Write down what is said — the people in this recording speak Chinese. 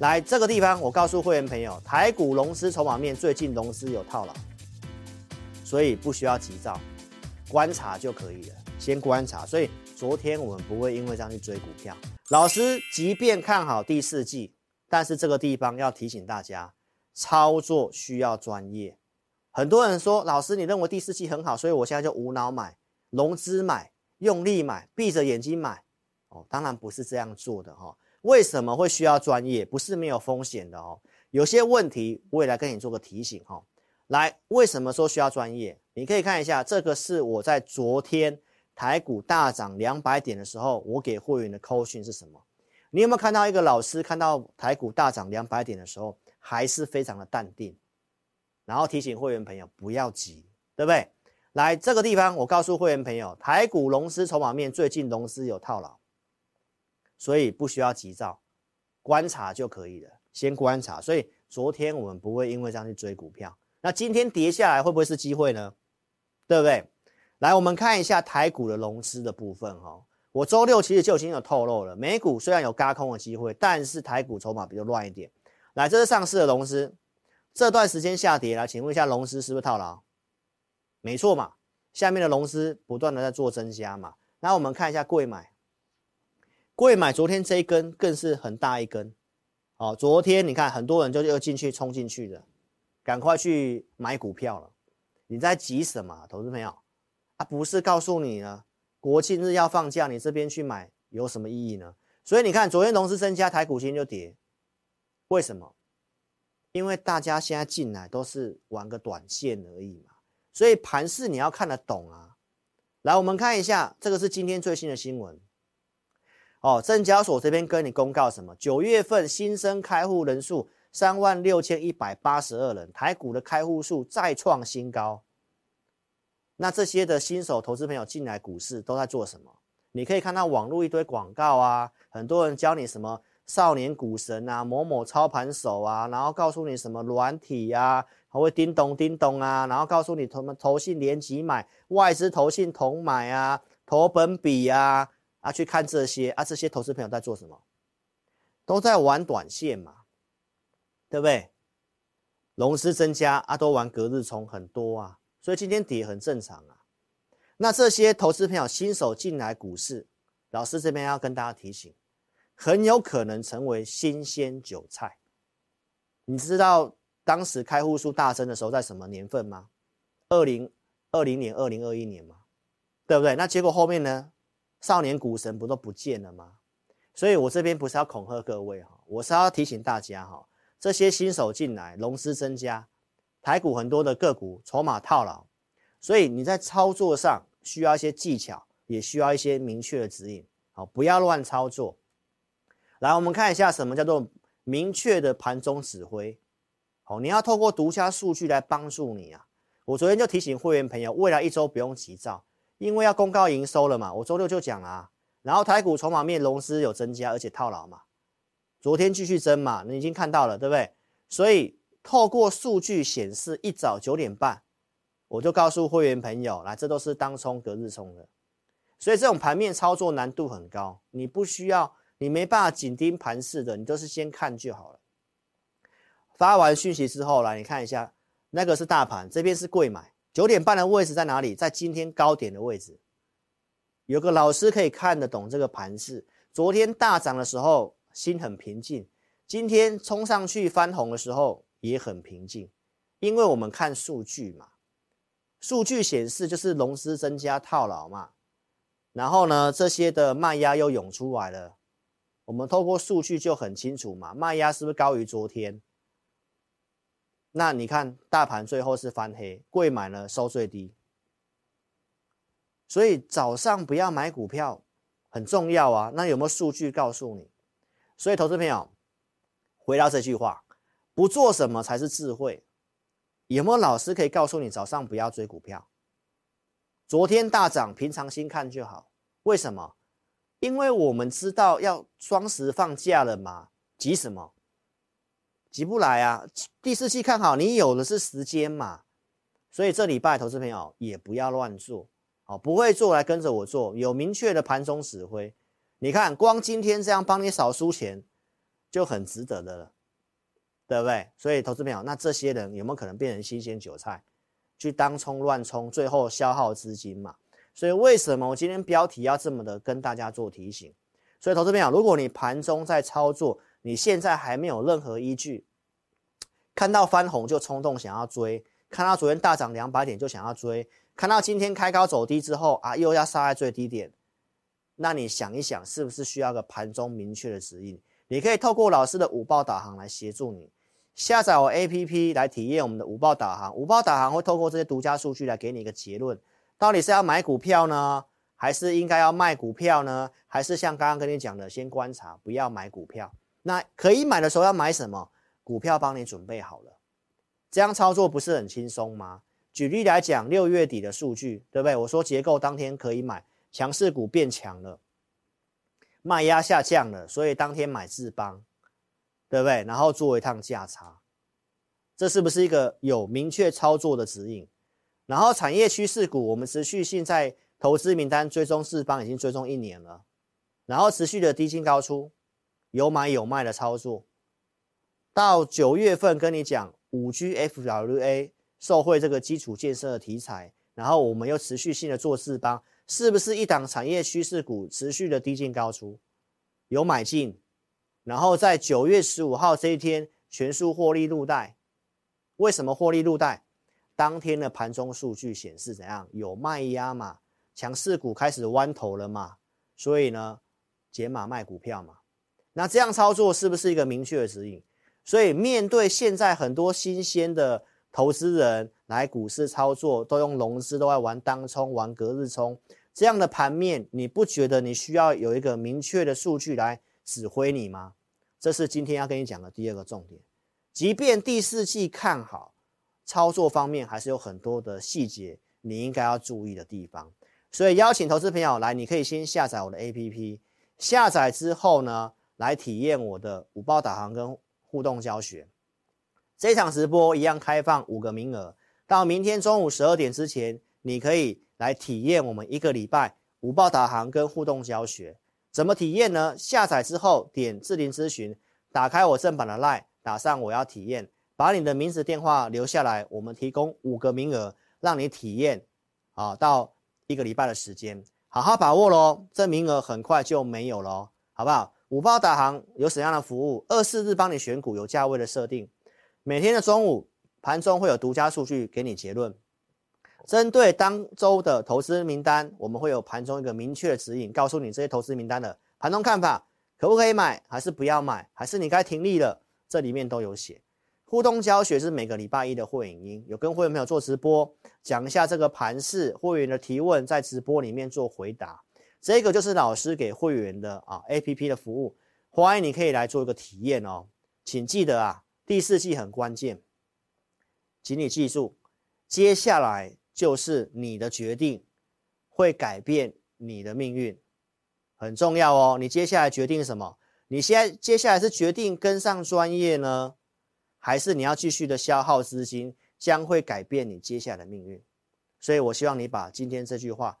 来这个地方，我告诉会员朋友，台股融资筹码面最近融资有套牢，所以不需要急躁，观察就可以了，先观察。所以昨天我们不会因为这样去追股票。老师即便看好第四季，但是这个地方要提醒大家，操作需要专业。很多人说，老师你认为第四季很好，所以我现在就无脑买，融资买，用力买，闭着眼睛买。哦，当然不是这样做的哈、为什么会需要专业？不是没有风险的哦。有些问题我也来跟你做个提醒哈、哦。来，为什么说需要专业？你可以看一下，这个是我在昨天台股大涨两百点的时候，我给会员的扣讯是什么？你有没有看到一个老师看到台股大涨两百点的时候，还是非常的淡定，然后提醒会员朋友不要急，对不对？来，这个地方，我告诉会员朋友，台股融资筹码面最近融资有套牢。所以不需要急躁，观察就可以了。先观察。所以昨天我们不会因为这样去追股票。那今天跌下来会不会是机会呢？对不对？来，我们看一下台股的融资的部分哈。我周六其实就已经有透露了，美股虽然有轧空的机会，但是台股筹码比较乱一点。来，这是上市的融资，这段时间下跌了，请问一下融资是不是套牢？没错嘛，下面的融资不断的在做增加嘛。那我们看一下贵买。贵买昨天这一根更是很大一根，哦，昨天你看很多人就又进去冲进去的，赶快去买股票了。你在急什么，投资朋友？啊，不是告诉你呢，国庆日要放假，你这边去买有什么意义呢？所以你看昨天融资增加，台股今天就跌，为什么？因为大家现在进来都是玩个短线而已嘛，所以盘势你要看得懂啊。来，我们看一下，这个是今天最新的新闻。哦，证交所这边跟你公告什么？九月份新增开户人数三万六千一百八十二人，台股的开户数再创新高。那这些的新手投资朋友进来股市都在做什么？你可以看到网络一堆广告啊，很多人教你什么少年股神啊，某某操盘手啊，然后告诉你什么软体啊，还会叮咚叮咚啊，然后告诉你什么投信连击买，外资投信同买啊，投本比啊。啊，去看这些啊，这些投资朋友在做什么？都在玩短线嘛，对不对？融资增加啊，都玩隔日冲很多啊，所以今天跌很正常啊。那这些投资朋友新手进来股市，老师这边要跟大家提醒，很有可能成为新鲜韭菜。你知道当时开户数大增的时候在什么年份吗？二零二零年、二零二一年嘛，对不对？那结果后面呢？少年股神不都不见了吗？所以我这边不是要恐吓各位哈，我是要提醒大家哈，这些新手进来，融资增加，台股很多的个股筹码套牢，所以你在操作上需要一些技巧，也需要一些明确的指引，好，不要乱操作。来，我们看一下什么叫做明确的盘中指挥，好，你要透过独家数据来帮助你啊。我昨天就提醒会员朋友，未来一周不用急躁。因为要公告营收了嘛，我周六就讲了啊，然后台股筹码面融资有增加，而且套牢嘛，昨天继续增嘛，你已经看到了对不对？所以透过数据显示，一早九点半我就告诉会员朋友，来，这都是当冲隔日冲的，所以这种盘面操作难度很高，你不需要，你没办法紧盯盘势的，你都是先看就好了。发完讯息之后，来你看一下，那个是大盘，这边是柜买。九点半的位置在哪里？在今天高点的位置。有个老师可以看得懂这个盘势。昨天大涨的时候心很平静，今天冲上去翻红的时候也很平静，因为我们看数据嘛。数据显示就是融资增加套牢嘛，然后呢，这些的卖压又涌出来了。我们透过数据就很清楚嘛，卖压是不是高于昨天？那你看，大盘最后是翻黑，贵买呢收最低，所以早上不要买股票很重要啊。那有没有数据告诉你？所以投资朋友，回到这句话，不做什么才是智慧。有没有老师可以告诉你早上不要追股票？昨天大涨，平常心看就好。为什么？因为我们知道要双十放假了嘛，急什么？急不来啊！第四季看好，你有的是时间嘛，所以这礼拜投资朋友也不要乱做，好，不会做来跟着我做，有明确的盘中指挥。你看，光今天这样帮你少输钱，就很值得的了，对不对？所以投资朋友，那这些人有没有可能变成新鲜韭菜，去当冲乱冲，最后消耗资金嘛？所以为什么我今天标题要这么的跟大家做提醒？所以投资朋友，如果你盘中在操作，你现在还没有任何依据，看到翻红就冲动想要追，看到昨天大涨两百点就想要追，看到今天开高走低之后啊，又要杀在最低点。那你想一想，是不是需要个盘中明确的指引？你可以透过老师的五报导航来协助你，下载我 APP 来体验我们的五报导航。五报导航会透过这些独家数据来给你一个结论，到底是要买股票呢，还是应该要卖股票呢？还是像刚刚跟你讲的，先观察，不要买股票。那可以买的时候要买什么？股票帮你准备好了，这样操作不是很轻松吗？举例来讲，六月底的数据，对不对？我说结构当天可以买。强势股变强了，卖压下降了，所以当天买智邦，对不对？然后做一趟价差，这是不是一个有明确操作的指引？然后产业趋势股，我们持续性在投资名单追踪智邦已经追踪一年了，然后持续的低进高出，有买有卖的操作，到九月份跟你讲五 G FWA 受惠这个基础建设的题材，然后我们又持续性的做智邦。是不是一档产业趋势股持续的低进高出，有买进，然后在九月十五号这一天全数获利入袋？为什么获利入袋？当天的盘中数据显示怎样？有卖压嘛？强势股开始弯头了嘛？所以呢，减码卖股票嘛？那这样操作是不是一个明确的指引？所以面对现在很多新鲜的投资人。来股市操作都用融资，都在玩当冲、玩隔日冲，这样的盘面，你不觉得你需要有一个明确的数据来指挥你吗？这是今天要跟你讲的第二个重点。即便第四季看好，操作方面还是有很多的细节你应该要注意的地方。所以邀请投资朋友来，你可以先下载我的 APP，下载之后呢，来体验我的五报导航跟互动教学。这场直播一样开放五个名额。到明天中午十二点之前，你可以来体验我们一个礼拜五报导航跟互动教学。怎么体验呢？下载之后点智霖咨询，打开我正版的 LINE，打上我要体验，把你的名字电话留下来，我们提供五个名额让你体验，啊，到一个礼拜的时间，好好把握喽。这名额很快就没有了，好不好？五报导航有什么样的服务？二四日帮你选股，有价位的设定，每天的中午。盘中会有独家数据给你结论，针对当周的投资名单，我们会有盘中一个明确的指引，告诉你这些投资名单的盘中看法，可不可以买，还是不要买，还是你该停利了，这里面都有写。互动教学是每个礼拜一的会影音，有跟会员朋友做直播，讲一下这个盘势，会员的提问在直播里面做回答，这个就是老师给会员的啊 APP 的服务，欢迎你可以来做一个体验哦，请记得啊，第四季很关键。请你记住，接下来就是你的决定，会改变你的命运，很重要哦。你接下来决定什么？你现在接下来是决定跟上专业呢，还是你要继续的消耗资金，将会改变你接下来的命运。所以我希望你把今天这句话